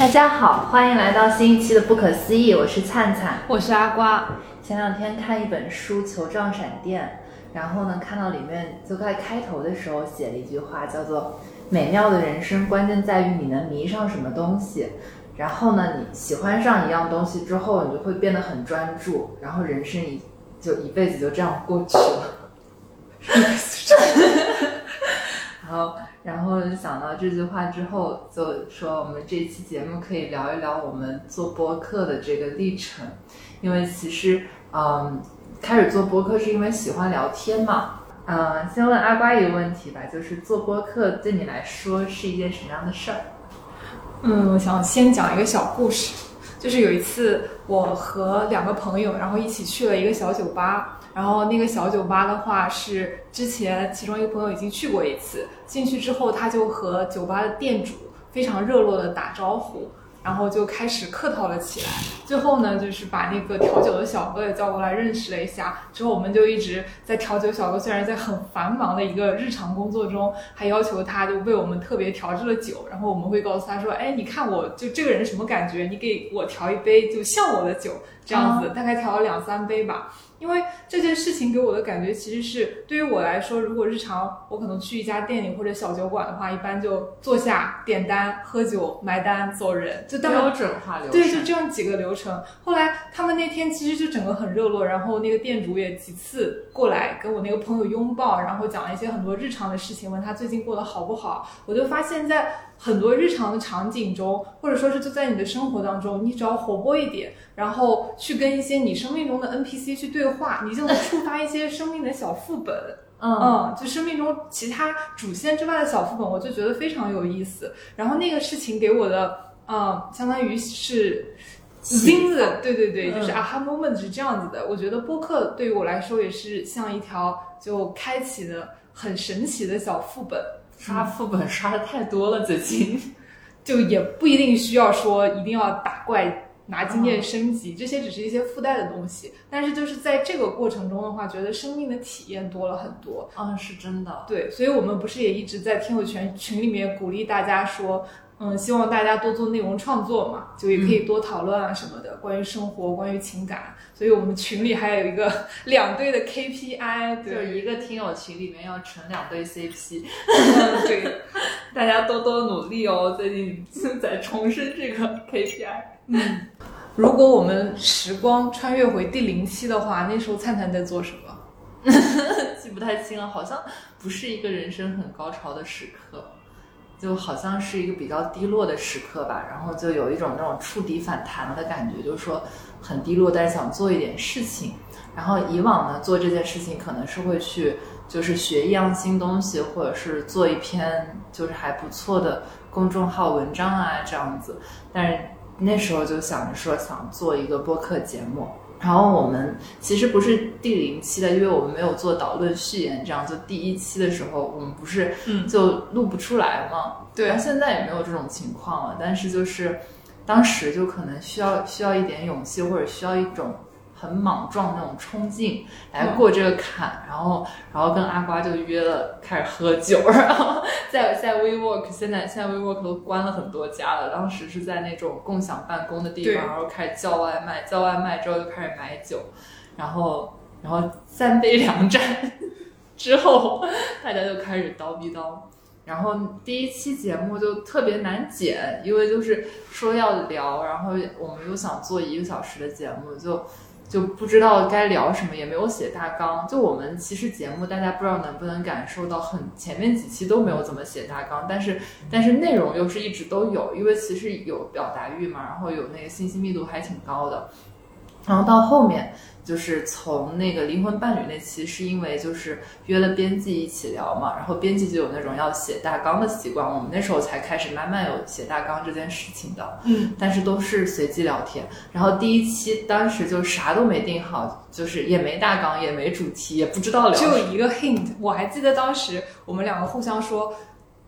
大家好，欢迎来到新一期的不可思议，我是灿灿。我是阿瓜。前两天看一本书《球状闪电》，然后呢，看到里面就在开头的时候写了一句话，叫做“美妙的人生关键在于你能迷上什么东西”。然后呢，你喜欢上一样东西之后，你就会变得很专注，然后人生一就一辈子就这样过去了。然后，然后想到这句话之后，就说我们这期节目可以聊一聊我们做播客的这个历程，因为其实，嗯，开始做播客是因为喜欢聊天嘛。嗯，先问阿瓜一个问题吧，就是做播客对你来说是一件什么样的事儿？嗯，我想先讲一个小故事，就是有一次我和两个朋友，然后一起去了一个小酒吧。然后那个小酒吧的话是之前其中一个朋友已经去过一次，进去之后他就和酒吧的店主非常热络的打招呼，然后就开始客套了起来。最后呢，就是把那个调酒的小哥也叫过来认识了一下。之后我们就一直在调酒小哥虽然在很繁忙的一个日常工作中，还要求他就为我们特别调制了酒。然后我们会告诉他说：“哎，你看我就这个人什么感觉？你给我调一杯就像我的酒这样子，大概调了两三杯吧。”因为这件事情给我的感觉，其实是对于我来说，如果日常我可能去一家店里或者小酒馆的话，一般就坐下点单、喝酒、埋单、走人，就标准化流程。对，就这样几个流程。后来他们那天其实就整个很热络，然后那个店主也几次过来跟我那个朋友拥抱，然后讲了一些很多日常的事情，问他最近过得好不好。我就发现，在很多日常的场景中，或者说是就在你的生活当中，你只要活泼一点，然后去跟一些你生命中的 NPC 去对话，你就能触发一些生命的小副本。嗯，就生命中其他主线之外的小副本，我就觉得非常有意思。然后那个事情给我的，嗯，相当于是金子，对对对，就是 aha moment 是这样子的。我觉得播客对于我来说也是像一条就开启的很神奇的小副本。刷副本刷的太多了，最近就也不一定需要说一定要打怪拿经验升级，这些只是一些附带的东西。但是就是在这个过程中的话，觉得生命的体验多了很多。嗯，是真的。对，所以我们不是也一直在听友群群里面鼓励大家说。嗯，希望大家多做内容创作嘛，就也可以多讨论啊什么的，关于生活，关于情感。所以我们群里还有一个 两队的 KPI，就是一个听友群里面要成两 对 CP。对，大家多多努力哦。最近 在重申这个 KPI。嗯，如果我们时光穿越回第零期的话，那时候灿灿在做什么？记不太清了，好像不是一个人生很高潮的时刻。就好像是一个比较低落的时刻吧，然后就有一种那种触底反弹的感觉，就是说很低落，但是想做一点事情。然后以往呢，做这件事情可能是会去就是学一样新东西，或者是做一篇就是还不错的公众号文章啊这样子。但是那时候就想着说想做一个播客节目。然后我们其实不是第零期的，因为我们没有做导论序言，这样就第一期的时候我们不是就录不出来嘛。对，现在也没有这种情况了，但是就是当时就可能需要需要一点勇气，或者需要一种。很莽撞那种冲劲来过这个坎，然后然后跟阿瓜就约了开始喝酒，然后在在 WeWork，现在现在 WeWork 都关了很多家了，当时是在那种共享办公的地方，然后开始叫外卖，叫外卖之后就开始买酒，然后然后三杯两盏 之后，大家就开始叨逼叨，然后第一期节目就特别难剪，因为就是说要聊，然后我们又想做一个小时的节目，就。就不知道该聊什么，也没有写大纲。就我们其实节目，大家不知道能不能感受到，很前面几期都没有怎么写大纲，但是但是内容又是一直都有，因为其实有表达欲嘛，然后有那个信息密度还挺高的，然后到后面。就是从那个灵魂伴侣那期，是因为就是约了编辑一起聊嘛，然后编辑就有那种要写大纲的习惯，我们那时候才开始慢慢有写大纲这件事情的。嗯，但是都是随机聊天。然后第一期当时就啥都没定好，就是也没大纲，也没主题，也不知道聊。就一个 hint，我还记得当时我们两个互相说。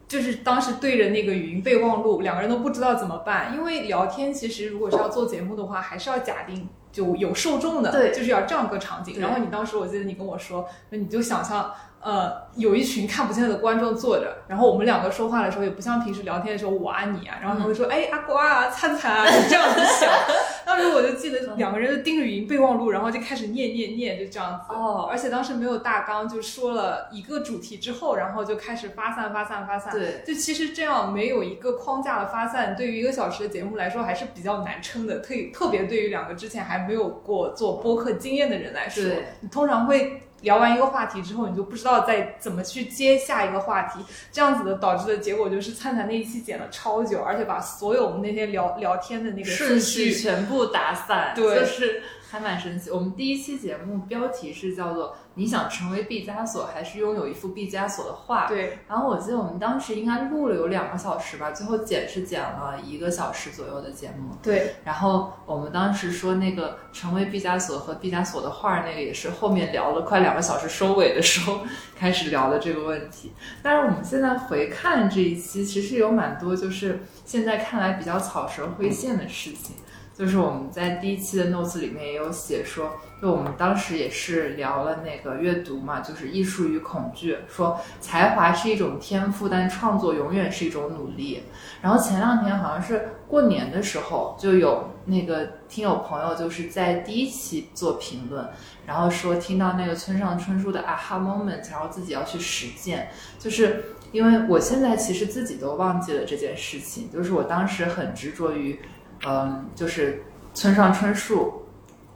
就是当时对着那个语音备忘录，两个人都不知道怎么办，因为聊天其实如果是要做节目的话，还是要假定就有受众的，对就是要这样个场景。然后你当时我记得你跟我说，那你就想象。呃，有一群看不见的观众坐着，然后我们两个说话的时候也不像平时聊天的时候我啊你啊，然后他会说、哎阿瓜啊灿灿啊，你这样子想。当时我就记得两个人就盯着语音备忘录，然后就开始念念念，就这样子。哦而且当时没有大纲，就说了一个主题之后，然后就开始发散发散发散。对，就其实这样没有一个框架的发散，对于一个小时的节目来说还是比较难撑的。特特别对于两个之前还没有过做播客经验的人来说，你通常会聊完一个话题之后，你就不知道再怎么去接下一个话题，这样子的导致的结果就是灿灿那一期剪了超久，而且把所有我们那天聊聊天的那个顺序序全部打散，对就是还蛮神奇。我们第一期节目标题是叫做“你想成为毕加索，还是拥有一幅毕加索的画”。对然后我记得我们当时应该录了有两个小时吧，最后剪是剪了一个小时左右的节目。对然后我们当时说那个成为毕加索和毕加索的画儿，那个也是后面聊了快两个小时收尾的时候 开始聊的这个问题。但是我们现在回看这一期，其实有蛮多就是现在看来比较草蛇灰线的事情。就是我们在第一期的 notes 里面也有写说，就我们当时也是聊了那个阅读嘛，就是艺术与恐惧，说才华是一种天赋，但创作永远是一种努力。然后前两天好像是过年的时候，就有那个听友朋友就是在第一期做评论，然后说听到那个村上春树的 aha moment，然后自己要去实践，就是因为我现在其实自己都忘记了这件事情，就是我当时很执着于，嗯，就是村上春树。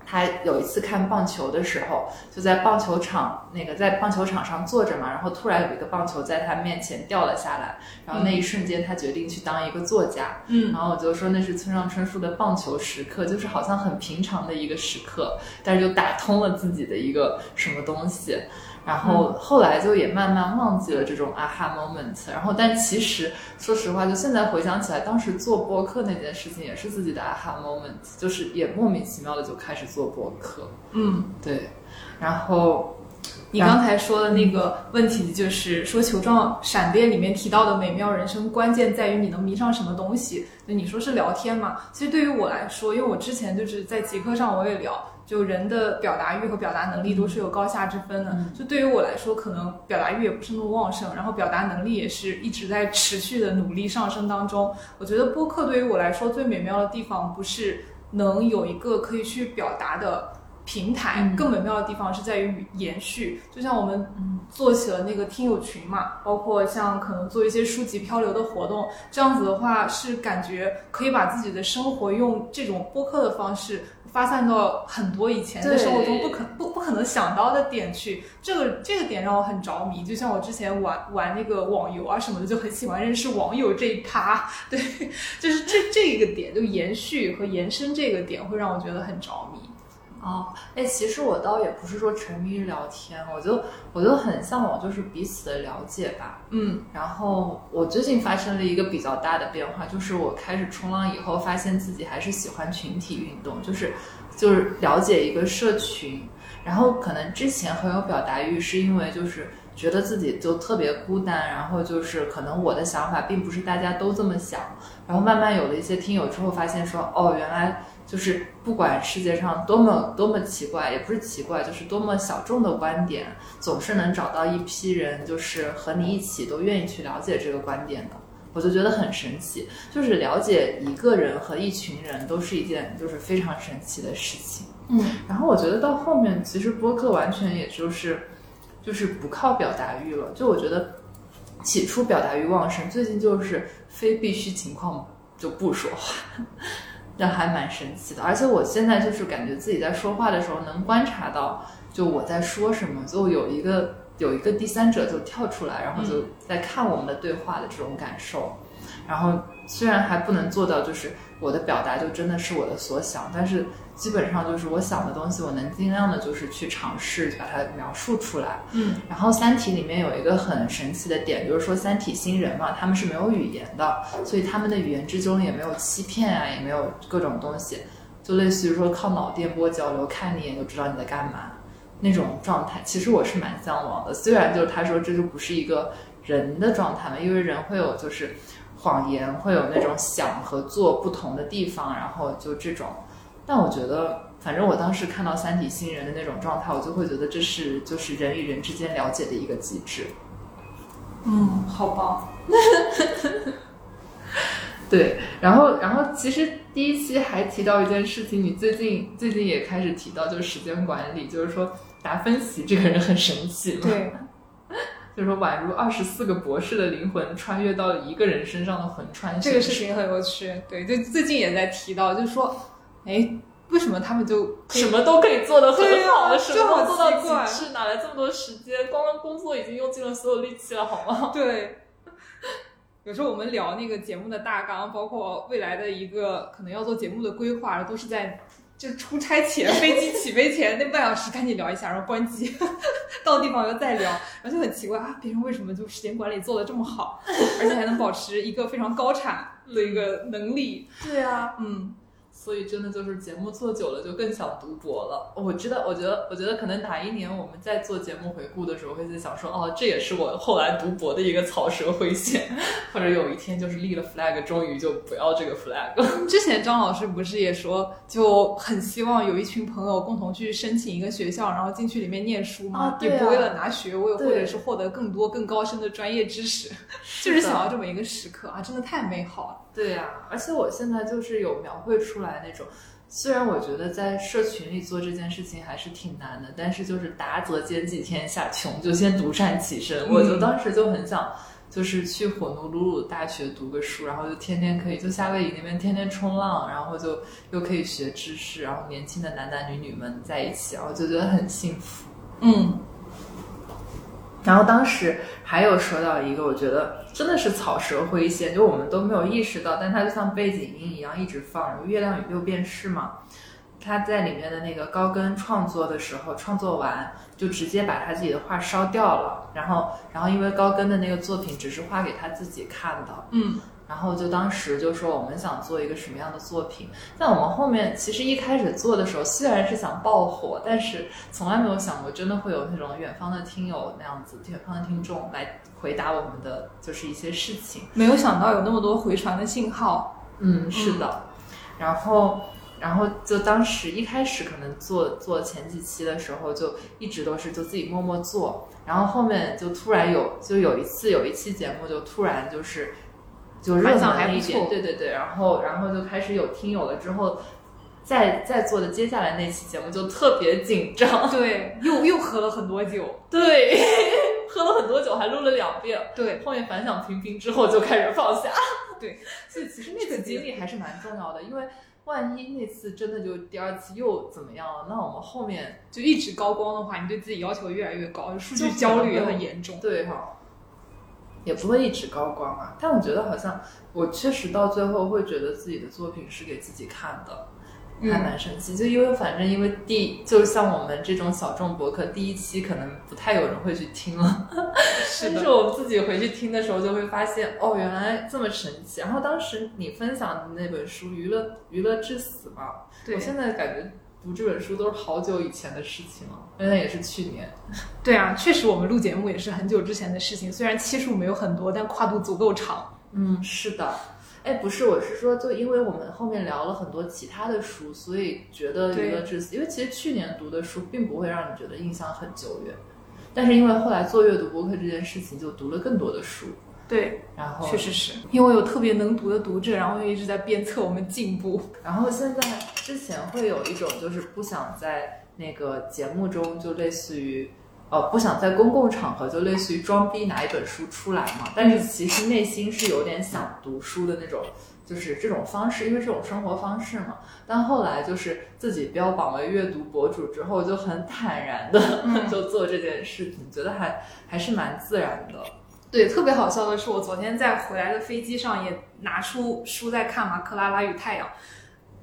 他有一次看棒球的时候，就在棒球场那个在棒球场上坐着嘛，然后突然有一个棒球在他面前掉了下来，然后那一瞬间他决定去当一个作家，嗯然后我就说那是村上春树的棒球时刻，就是好像很平常的一个时刻，但是就打通了自己的一个什么东西。然后后来就也慢慢忘记了这种 aha moment，然后但其实说实话，就现在回想起来，当时做播客那件事情也是自己的 aha moment，就是也莫名其妙的就开始做播客，嗯。对，然后你刚才说的那个问题，就是说球状闪电里面提到的美妙人生，关键在于你能迷上什么东西。那你说是聊天嘛？其实对于我来说，因为我之前就是在极客上我也聊，就人的表达欲和表达能力都是有高下之分的。就对于我来说，可能表达欲也不是那么旺盛，然后表达能力也是一直在持续的努力上升当中。我觉得播客对于我来说最美妙的地方，不是能有一个可以去表达的。平台嗯更美妙的地方是在于延续，就像我们做起了那个听友群嘛，包括像可能做一些书籍漂流的活动，这样子的话是感觉可以把自己的生活用这种播客的方式发散到很多以前在生活中不可不不可能想到的点去。这个这个点让我很着迷，就像我之前玩玩那个网游啊什么的，就很喜欢认识网友这一趴。对，就是这这一个点，就延续和延伸这个点会让我觉得很着迷。哦，哎，其实我倒也不是说沉迷于聊天，我就我就很向往就是彼此的了解吧。嗯然后我最近发生了一个比较大的变化，就是我开始冲浪以后，发现自己还是喜欢群体运动，就是就是了解一个社群。然后可能之前很有表达欲，是因为就是觉得自己就特别孤单，然后就是可能我的想法并不是大家都这么想。然后慢慢有了一些听友之后，发现说哦，原来就是不管世界上多么多么奇怪，也不是奇怪，就是多么小众的观点，总是能找到一批人，就是和你一起都愿意去了解这个观点的。我就觉得很神奇，就是了解一个人和一群人都是一件就是非常神奇的事情。嗯然后我觉得到后面，其实播客完全也就是就是不靠表达欲了。就我觉得起初表达欲旺盛，最近就是非必须情况就不说话，那还蛮神奇的。而且我现在就是感觉自己在说话的时候能观察到，就我在说什么，就有一个有一个第三者就跳出来，然后就在看我们的对话的这种感受。然后虽然还不能做到，就是我的表达就真的是我的所想，但是基本上就是我想的东西，我能尽量的就是去尝试把它描述出来。嗯然后《三体》里面有一个很神奇的点，就是说三体星人嘛，他们是没有语言的，所以他们的语言之中也没有欺骗啊，也没有各种东西，就类似于说靠脑电波交流，看你一眼就知道你在干嘛那种状态。其实我是蛮向往的，虽然就是他说这就不是一个人的状态嘛，因为人会有就是谎言，会有那种想和做不同的地方，然后就这种。但我觉得，反正我当时看到三体星人的那种状态，我就会觉得这是就是人与人之间了解的一个机制。嗯，好棒。对，然后然后其实第一期还提到一件事情，你最近最近也开始提到，就是时间管理，就是说达芬奇这个人很神奇嘛。对，就是说宛如二十四个博士的灵魂穿越到了一个人身上的魂穿。这个事情很有趣。对，就最近也在提到，就是说，哎，为什么他们就什么都可以做得很好的，什么就好做到极致，哪来这么多时间？光工作已经用尽了所有力气了，好吗？对，有时候我们聊那个节目的大纲，包括未来的一个可能要做节目的规划，都是在就出差前、飞机起飞前那半小时赶紧聊一下，然后关机，到地方又再聊，然后就很奇怪啊，别人为什么就时间管理做的这么好，而且还能保持一个非常高产的一个能力？对啊，嗯，所以真的就是节目做久了，就更想读博了。我知道，我觉得，我觉得可能哪一年我们在做节目回顾的时候，会在想说，哦，这也是我后来读博的一个草蛇灰线，或者有一天就是立了 flag，终于就不要这个 flag 了。之前张老师不是也说，就很希望有一群朋友共同去申请一个学校，然后进去里面念书吗？啊对啊也不为了拿学位，或者是获得更多更高深的专业知识，就是想要这么一个时刻啊，真的太美好了。对呀、而且我现在就是有描绘出来那种，虽然我觉得在社群里做这件事情还是挺难的，但是就是达则兼济天下，穷就先独善其身。嗯我就当时就很想。就是去火奴鲁鲁大学读个书，然后就天天可以就夏威夷那边天天冲浪，然后就又可以学知识，然后年轻的男男女女们在一起，然后就觉得很幸福。嗯，然后当时还有说到一个，我觉得真的是草蛇灰线，就我们都没有意识到，但它就像背景音一样一直放。月亮与六便士嘛，他在里面的那个高更创作的时候，创作完就直接把他自己的画烧掉了，然后然后因为高更的那个作品只是画给他自己看的，嗯，然后就当时就说我们想做一个什么样的作品，但我们后面其实一开始做的时候，虽然是想爆火，但是从来没有想过真的会有那种远方的听友那样子，远方的听众来回答我们的就是一些事情。没有想到有那么多回传的信号。嗯，是的。然后，然后就当时一开始可能做做前几期的时候，就一直都是就自己默默做，然后后面就突然有就有一次有一期节目就突然就是就热反门响还不错对对对，然后然后就开始有听友了之后。在在做的接下来那期节目就特别紧张，对，又又喝了很多酒。对，喝了很多酒，还录了两遍，对，后面反响平平之后就开始放下。对，所以其实那次经历还是蛮重要的，因为万一那次真的就第二次又怎么样了，那我们后面就一直高光的话，你对自己要求越来越高，数据焦虑也很严重。对哈，也不会一直高光啊。但我觉得好像我确实到最后会觉得自己的作品是给自己看的。还蛮神奇，就因为反正因为第就像我们这种小众博客，第一期可能不太有人会去听了，但是我自己回去听的时候，就会发现哦，原来这么神奇。然后当时你分享的那本书《娱乐娱乐至死》嘛，对我现在感觉读这本书都是好久以前的事情了，原来也是去年。对啊，确实我们录节目也是很久之前的事情，虽然期数没有很多，但跨度足够长。嗯，是的。哎，不是，我是说，就因为我们后面聊了很多其他的书，所以觉得对娱乐至死。因为其实去年读的书并不会让你觉得印象很久远，但是因为后来做阅读博客这件事情，就读了更多的书，对，然后确实是因为有特别能读的读者，然后又一直在鞭策我们进步。然后现在之前会有一种就是不想在那个节目中就类似于。呃，不想在公共场合就类似于装逼拿一本书出来嘛，但是其实内心是有点想读书的那种，就是这种方式，因为这种生活方式嘛。但后来就是自己标榜为阅读博主之后，就很坦然的、就做这件事情，觉得还还是蛮自然的。对，特别好笑的是，我昨天在回来的飞机上也拿出书在看嘛，《克拉拉与太阳》。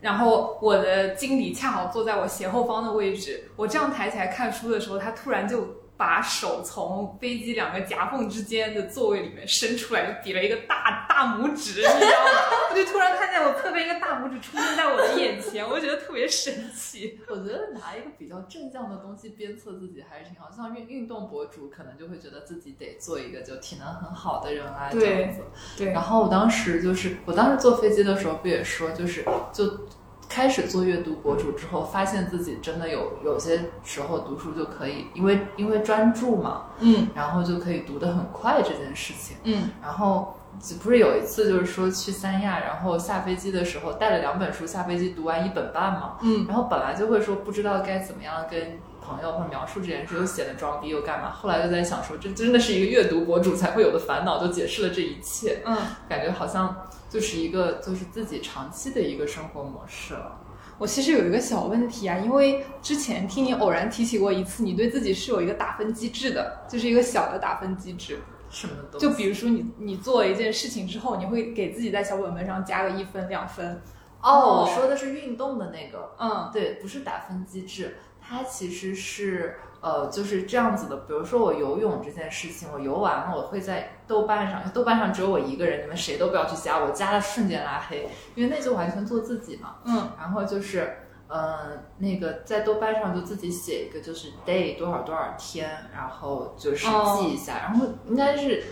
然后我的经理恰好坐在我斜后方的位置，我这样抬起来看书的时候，他突然就把手从飞机两个夹缝之间的座位里面伸出来，就比了一个大大拇指，你知道吗？我就突然看见我侧边一个大拇指出现在我的眼前，我觉得特别神奇。我觉得拿一个比较正向的东西鞭策自己还是挺好，像运运动博主可能就会觉得自己得做一个就体能很好的人啊，这样子。对，然后我当时就是我当时坐飞机的时候不也说，就是就。开始做阅读博主之后，发现自己真的有有些时候读书就可以，因为因为专注嘛，嗯，然后就可以读得很快这件事情，嗯，然后不是有一次就是说去三亚，然后下飞机的时候带了两本书，下飞机读完一本半嘛，嗯，然后本来就会说不知道该怎么样跟朋友或者描述这件事，又显得装逼又干嘛，后来就在想说这真的是一个阅读博主才会有的烦恼，就解释了这一切，嗯，感觉好像。就是一个就是自己长期的一个生活模式了。我其实有一个小问题啊，因为之前听你偶然提起过一次，你对自己是有一个打分机制的，就是一个小的打分机制。什么？就比如说你你做了一件事情之后，你会给自己在小本本上加个一分两分。哦，我说的是运动的那个。嗯，对，不是打分机制，它其实是。呃，就是这样子的。比如说我游泳这件事情，我游完了，我会在豆瓣上，豆瓣上只有我一个人，你们谁都不要去加我，加了瞬间拉黑，因为那就完全做自己嘛。嗯。然后就是，嗯，那个在豆瓣上就自己写一个，就是 day 多少多少天，然后就是记一下，然后应该是，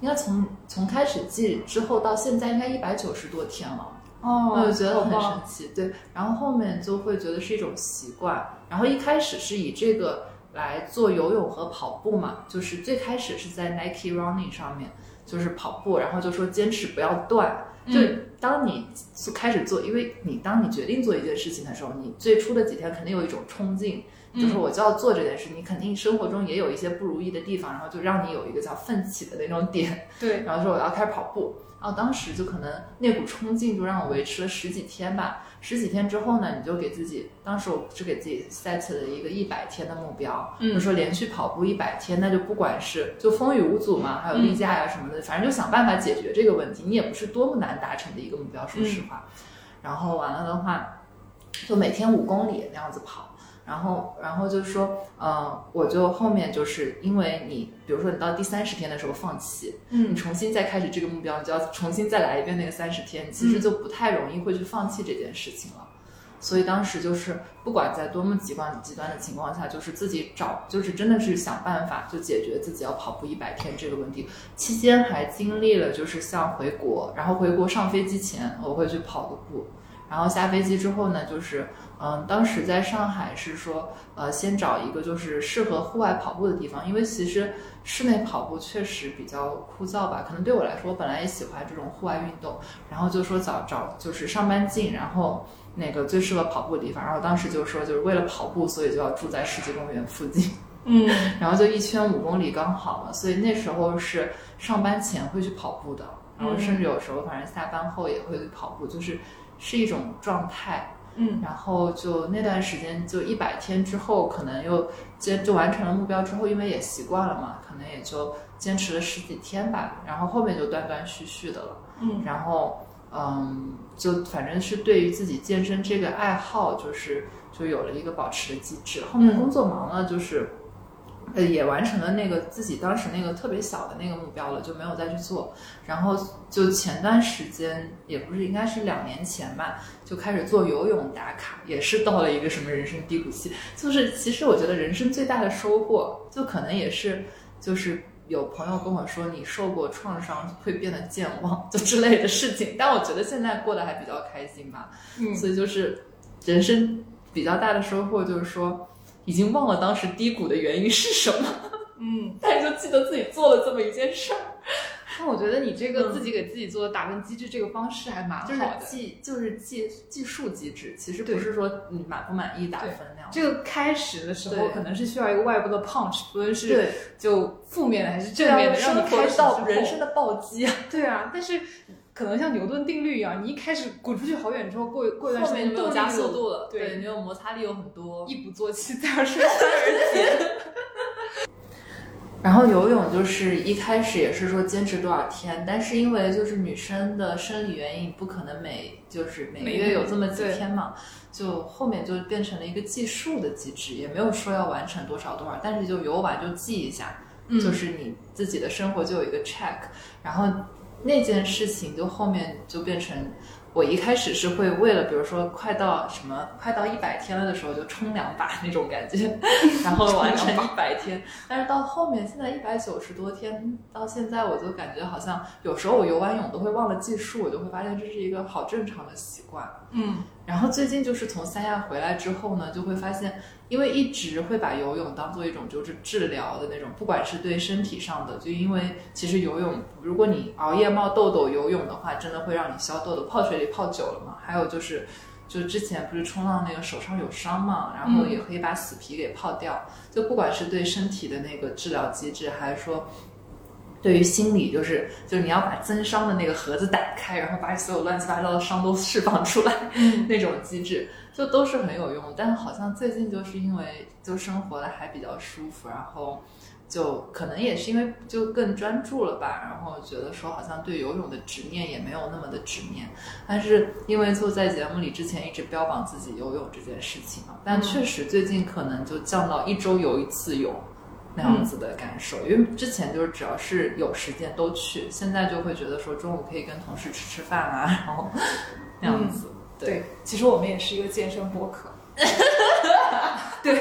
应该从从开始记之后到现在应该一百九十多天了。哦。我就觉得很神奇，对。然后后面就会觉得是一种习惯，然后一开始是以这个。来做游泳和跑步嘛，就是最开始是在 Nike Running 上面，就是跑步，然后就说坚持不要断。就当你开始做，因为你当你决定做一件事情的时候，你最初的几天肯定有一种冲劲，就是我就要做这件事。你肯定生活中也有一些不如意的地方，然后就让你有一个叫奋起的那种点。对，然后说我要开始跑步。然后当时就可能那股冲劲就让我维持了十几天吧。十几天之后呢，你就给自己，当时我是给自己 set 了一个一百天的目标，嗯，就说连续跑步一百天，那就不管是就风雨无阻嘛，还有例假呀什么的，反正就想办法解决这个问题。你也不是多么难达成的一个目标，说实话。然后完了的话，就每天五公里那样子跑。然后，然后就是说，呃，我就后面就是因为你，比如说你到第三十天的时候放弃，嗯，你重新再开始这个目标，你就要重新再来一遍那个三十天，其实就不太容易会去放弃这件事情了。所以当时就是不管在多么极端极端的情况下，就是自己找，就是真的是想办法就解决自己要跑步一百天这个问题。期间还经历了就是像回国，然后回国上飞机前我会去跑个步，然后下飞机之后呢，就是。嗯，当时在上海是说，呃，先找一个就是适合户外跑步的地方，因为其实室内跑步确实比较枯燥吧。可能对我来说，我本来也喜欢这种户外运动，然后就说找找就是上班近，然后那个最适合跑步的地方。然后当时就说，就是为了跑步，所以就要住在世纪公园附近。嗯，然后就一圈五公里刚好嘛，所以那时候是上班前会去跑步的，然后甚至有时候反正下班后也会去跑步，就是是一种状态。嗯，然后就那段时间，就一百天之后，可能又坚就完成了目标之后，因为也习惯了嘛，可能也就坚持了十几天吧。然后后面就断断续续的了。嗯，然后嗯，就反正是对于自己健身这个爱好，就是就有了一个保持的机制。后面工作忙了，就是。呃，也完成了那个自己当时那个特别小的那个目标了，就没有再去做。然后就前段时间，也不是应该是两年前吧，就开始做游泳打卡，也是到了一个什么人生低谷期。就是其实我觉得人生最大的收获，就可能也是就是有朋友跟我说，你受过创伤会变得健忘，就之类的事情。但我觉得现在过得还比较开心吧。嗯，所以就是人生比较大的收获就是说。已经忘了当时低谷的原因是什么，嗯，但是就记得自己做了这么一件事儿。那我觉得你这个自己给自己做的打分机制这个方式还蛮好的，就是计就是计计数机制，其实不是说你满不满意打分那样。这个开始的时候可能是需要一个外部的 punch，不论是就负面的还是正面的，让你开始到人生的暴击啊。对啊，但是。可能像牛顿定律一样，你一开始滚出去好远之后，过过一段时间就没有加速度了，对，没有摩擦力有很多，一鼓作气，再而衰，三而竭。然后游泳就是一开始也是说坚持多少天，但是因为就是女生的生理原因，不可能每就是每个月有这么几天嘛，就后面就变成了一个计数的机制，也没有说要完成多少多少，但是就游完就记一下，就是你自己的生活就有一个 check，然后那件事情就后面就变成。我一开始是会为了，比如说快到什么快到一百天了的时候就冲两把那种感觉，然后完成一百天。但是到后面现在一百九十多天，到现在我就感觉好像有时候我游完泳都会忘了计数，我就会发现这是一个好正常的习惯。嗯。然后最近就是从三亚回来之后呢，就会发现，因为一直会把游泳当做一种就是治疗的那种，不管是对身体上的，就因为其实游泳，如果你熬夜冒痘痘，游泳的话真的会让你消痘痘。泡水里泡久了嘛，还有就是，就之前不是冲浪那个手上有伤嘛，然后也可以把死皮给泡掉。就不管是对身体的那个治疗机制，还是说。对于心理，就是就是你要把增伤的那个盒子打开，然后把所有乱七八糟的伤都释放出来，那种机制就都是很有用。但好像最近就是因为就生活的还比较舒服，然后就可能也是因为就更专注了吧，然后觉得说好像对游泳的执念也没有那么的执念。但是因为就在节目里之前一直标榜自己游泳这件事情嘛，但确实最近可能就降到一周游一次泳。那样子的感受，因为之前就是只要是有时间都去，现在就会觉得说中午可以跟同事吃吃饭啊，然后那样子。对，其实我们也是一个健身播客。对。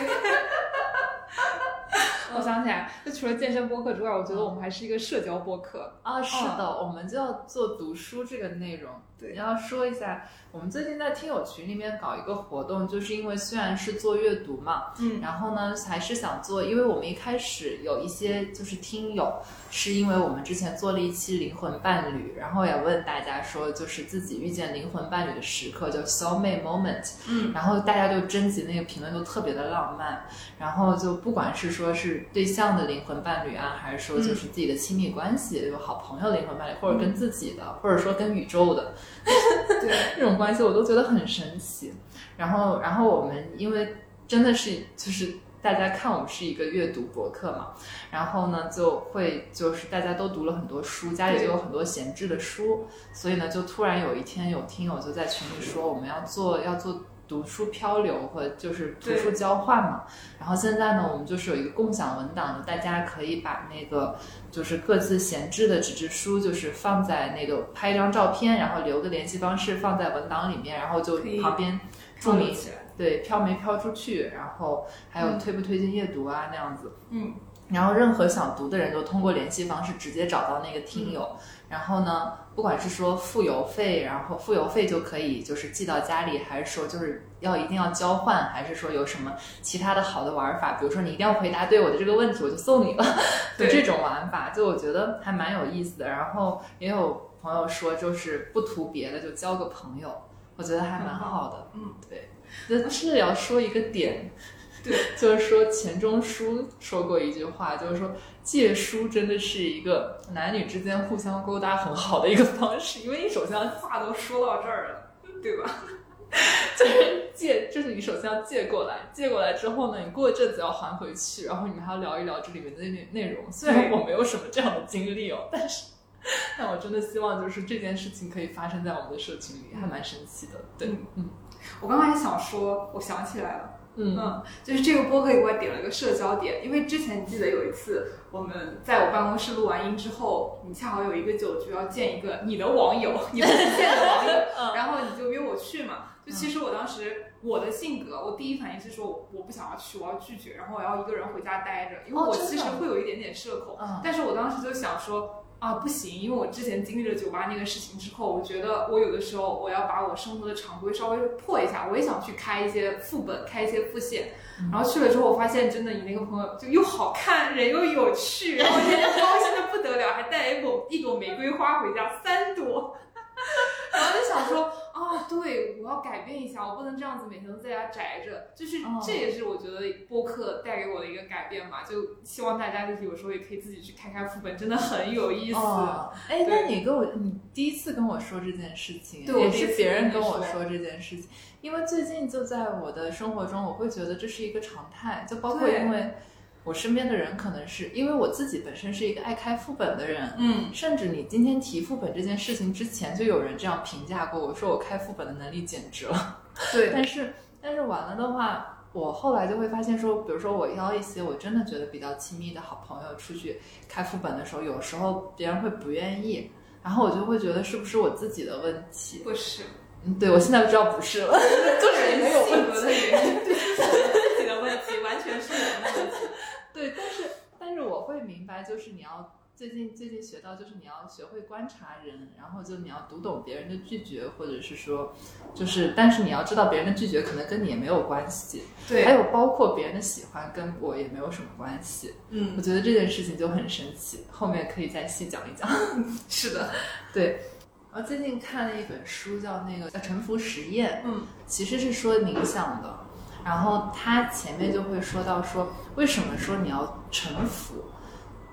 我想起来，就除了健身播客之外，我觉得我们还是一个社交播客。啊。是的，我们就要做读书这个内容。对，要说一下，我们最近在听友群里面搞一个活动，就是因为虽然是做阅读嘛，嗯，然后呢，还是想做，因为我们一开始有一些就是听友，是因为我们之前做了一期灵魂伴侣，然后也问大家说，就是自己遇见灵魂伴侣的时刻，叫 soul mate moment，嗯，然后大家就征集那个评论都特别的浪漫，然后就不管是说是对象的灵魂伴侣啊，还是说就是自己的亲密关系，有好朋友灵魂伴侣，或者跟自己的，或者说跟宇宙的。对 这种关系我都觉得很神奇，然后，然后我们因为真的是就是大家看我们是一个阅读博客嘛，然后呢就会就是大家都读了很多书，家里就有很多闲置的书，所以呢就突然有一天有听友就在群里说我们要做要做。读书漂流和就是图书交换嘛，然后现在呢，我们就是有一个共享文档，大家可以把那个就是各自闲置的纸质书，就是放在那个拍一张照片，然后留个联系方式放在文档里面，然后就旁边注明对飘没飘出去，然后还有推不推荐阅读啊那样子，嗯，然后任何想读的人都通过联系方式直接找到那个听友。然后呢，不管是说付邮费，然后付邮费就可以就是寄到家里，还是说就是要一定要交换，还是说有什么其他的好的玩法？比如说你一定要回答对我的这个问题，我就送你了，就这种玩法，就我觉得还蛮有意思的。然后也有朋友说，就是不图别的，就交个朋友，我觉得还蛮好的。嗯，对。那是要说一个点。对，就是说钱钟书说过一句话，就是说借书真的是一个男女之间互相勾搭很好的一个方式，因为你首先话都说到这儿了，对吧？就是借，就是你首先要借过来，借过来之后呢，你过一阵子要还回去，然后你们还要聊一聊这里面的内内容。虽然我没有什么这样的经历哦，但是，但我真的希望就是这件事情可以发生在我们的社群里，还蛮神奇的。对，嗯，我刚才想说，我想起来了。嗯，就是这个播客给我点了个社交点，因为之前你记得有一次我们在我办公室录完音之后，你恰好有一个酒局要见一个你的网友，你不见的网友，然后你就约我去嘛。就其实我当时我的性格，我第一反应是说我不想要去，我要拒绝，然后我要一个人回家待着，因为我其实会有一点点社恐。但是我当时就想说。啊，不行！因为我之前经历了酒吧那个事情之后，我觉得我有的时候我要把我生活的常规稍微破一下，我也想去开一些副本，开一些副线。然后去了之后，我发现真的，你那个朋友就又好看，人又有趣，然后天天高兴的不得了，还带了一朵一朵玫瑰花回家，三朵。然后就想说啊，对，我要改变一下，我不能这样子每天都在家宅着。就是这也是我觉得播客带给我的一个改变吧。就希望大家就是有时候也可以自己去看开副本，真的很有意思。哎，那你跟我，你第一次跟我说这件事情，也是别人跟我说这件事情。因为最近就在我的生活中，我会觉得这是一个常态，就包括因为。我身边的人可能是因为我自己本身是一个爱开副本的人，嗯甚至你今天提副本这件事情之前，就有人这样评价过我，说我开副本的能力简直了。对，但是但是完了的话，我后来就会发现说，比如说我邀一些我真的觉得比较亲密的好朋友出去开副本的时候，有时候别人会不愿意，然后我就会觉得是不是我自己的问题？不是，嗯，对我现在知道不是了，就是你没有问题。性格的原因，对，自己的问题，完全是我的问题。对，但是但是我会明白，就是你要最近最近学到，就是你要学会观察人，然后就你要读懂别人的拒绝，或者是说，就是但是你要知道别人的拒绝可能跟你也没有关系，对还，有包括别人的喜欢跟我也没有什么关系。嗯我嗯，觉得这件事情就很神奇，后面可以再细讲一讲。是的，对，我最近看了一本书，叫那个叫《沉浮实验》，嗯其实是说冥想的。然后他前面就会说到说，为什么说你要臣服，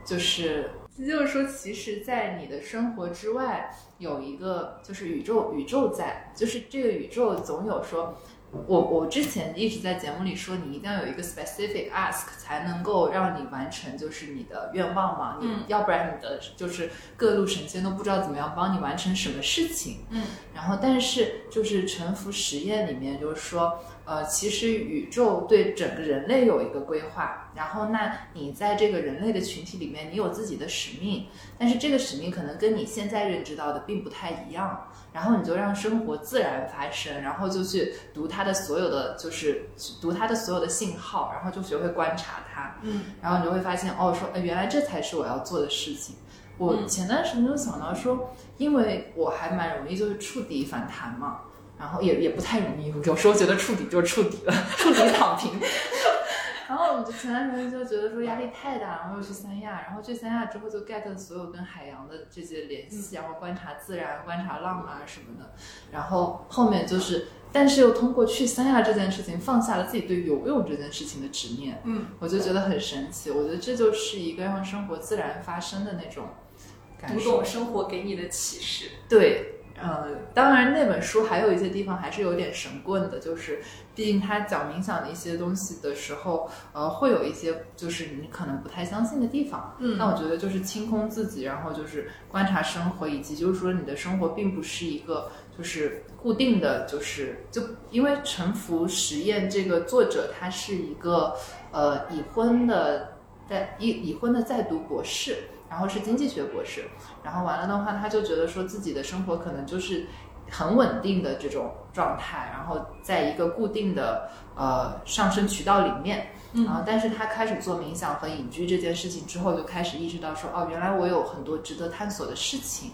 就是就是说，其实，在你的生活之外有一个就是宇宙，宇宙在，就是这个宇宙总有说。我我之前一直在节目里说，你一定要有一个 specific ask，才能够让你完成就是你的愿望嘛。你、嗯要不然你的就是各路神仙都不知道怎么样帮你完成什么事情。嗯然后，但是就是沉浮实验里面就是说，呃，其实宇宙对整个人类有一个规划，然后那你在这个人类的群体里面，你有自己的使命，但是这个使命可能跟你现在认知到的并不太一样，然后你就让生活自然发生，然后就去读它的所有的，就是读它的所有的信号，然后就学会观察它，嗯然后你就会发现，哦，说，呃，原来这才是我要做的事情。我嗯前段时间就想到说，因为我还蛮容易就是触底反弹嘛，然后也也不太容易，有时候觉得触底就是触底了，触底躺平。然后我就前段时间就觉得说压力太大，然后又去三亚，然后去三亚之后就 get 了所有跟海洋的这些联系，然后观察自然、观察浪啊什么的，然后后面就是，但是又通过去三亚这件事情，放下了自己对游泳这件事情的执念，嗯，我就觉得很神奇。我觉得这就是一个让生活自然发生的那种感受读懂。生活给你的启示。对，呃，当然那本书还有一些地方还是有点神棍的，就是毕竟他讲冥想的一些东西的时候，呃，会有一些就是你可能不太相信的地方。嗯那我觉得就是清空自己，然后就是观察生活，以及就是说你的生活并不是一个就是固定的，就是就因为沉浮实验这个作者他是一个呃已婚的在已已婚的在读博士，然后是经济学博士，然后完了的话，他就觉得说自己的生活可能就是很稳定的这种状态，然后在一个固定的呃上升渠道里面，嗯然后但是他开始做冥想和隐居这件事情之后，就开始意识到说，哦，原来我有很多值得探索的事情，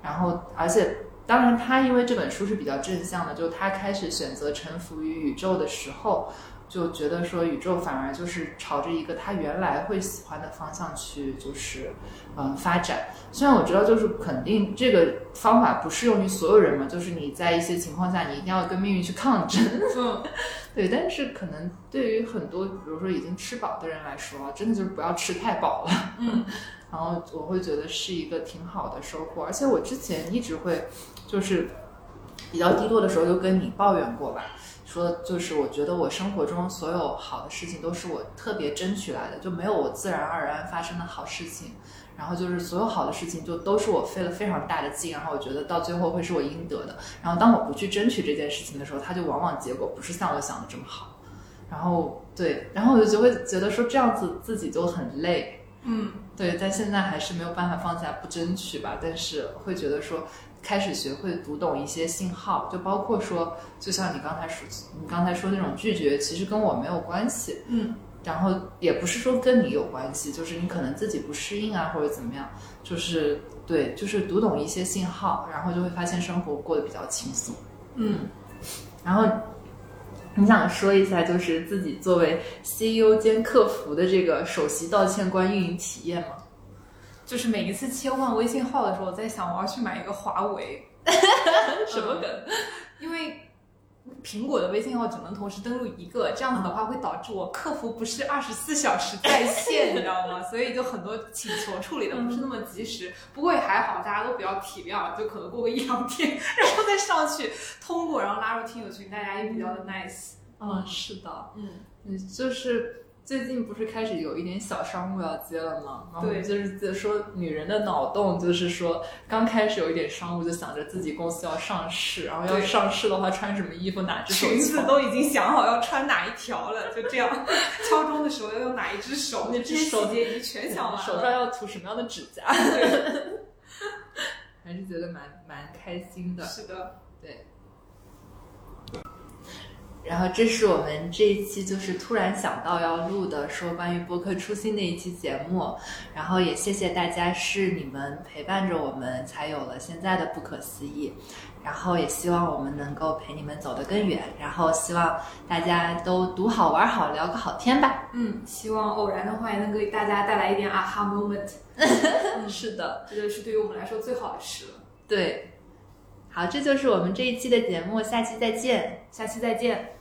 然后而且。当然，他因为这本书是比较正向的，就他开始选择臣服于宇宙的时候，就觉得说宇宙反而就是朝着一个他原来会喜欢的方向去，就是嗯发展。虽然我知道，就是肯定这个方法不适用于所有人嘛，就是你在一些情况下，你一定要跟命运去抗争。嗯 对，但是可能对于很多，比如说已经吃饱的人来说，真的就是不要吃太饱了。嗯 然后我会觉得是一个挺好的收获，而且我之前一直会就是比较低落的时候，就跟你抱怨过吧，说就是我觉得我生活中所有好的事情都是我特别争取来的，就没有我自然而然发生的好事情。然后就是所有好的事情就都是我费了非常大的劲，然后我觉得到最后会是我应得的。然后当我不去争取这件事情的时候，它就往往结果不是像我想的这么好。然后对，然后我就就会觉得说这样子自己就很累。嗯。对，但现在还是没有办法放下不争取吧，但是会觉得说，开始学会读懂一些信号，就包括说，就像你刚才说，你刚才说那种拒绝，其实跟我没有关系，嗯。然后也不是说跟你有关系，就是你可能自己不适应啊，或者怎么样，就是对，就是读懂一些信号，然后就会发现生活过得比较轻松。嗯，然后你想说一下，就是自己作为 CEO 兼客服的这个首席道歉官运营体验吗？就是每一次切换微信号的时候，我在想我要去买一个华为，什么梗？因为苹果的微信号只能同时登录一个，这样子的话会导致我客服不是二十四小时在线，你知道吗？所以就很多请求处理的不是那么及时。不过也还好，大家都比较体谅，就可能过个一两天，然后再上去通过，然后拉入听友群，大家也比较的 nice。嗯，是的，嗯嗯，就是最近不是开始有一点小商务要接了吗？然后对就是在说女人的脑洞，就是说刚开始有一点商务，就想着自己公司要上市，然后要上市的话穿什么衣服，哪只手裙子都已经想好要穿哪一条了，就这样。敲钟的时候要用哪一只手，那只手细节已经全想完了。手上要涂什么样的指甲，还是觉得蛮蛮开心的。是的，对。然后这是我们这一期就是突然想到要录的，说关于播客初心的一期节目。然后也谢谢大家，是你们陪伴着我们，才有了现在的不可思议。然后也希望我们能够陪你们走得更远。然后希望大家都读好玩好，聊个好天吧。嗯，希望偶然的话也能给大家带来一点 aha moment，是的，这就是对于我们来说最好的事了。对。好，这就是我们这一期的节目，下期再见。下期再见。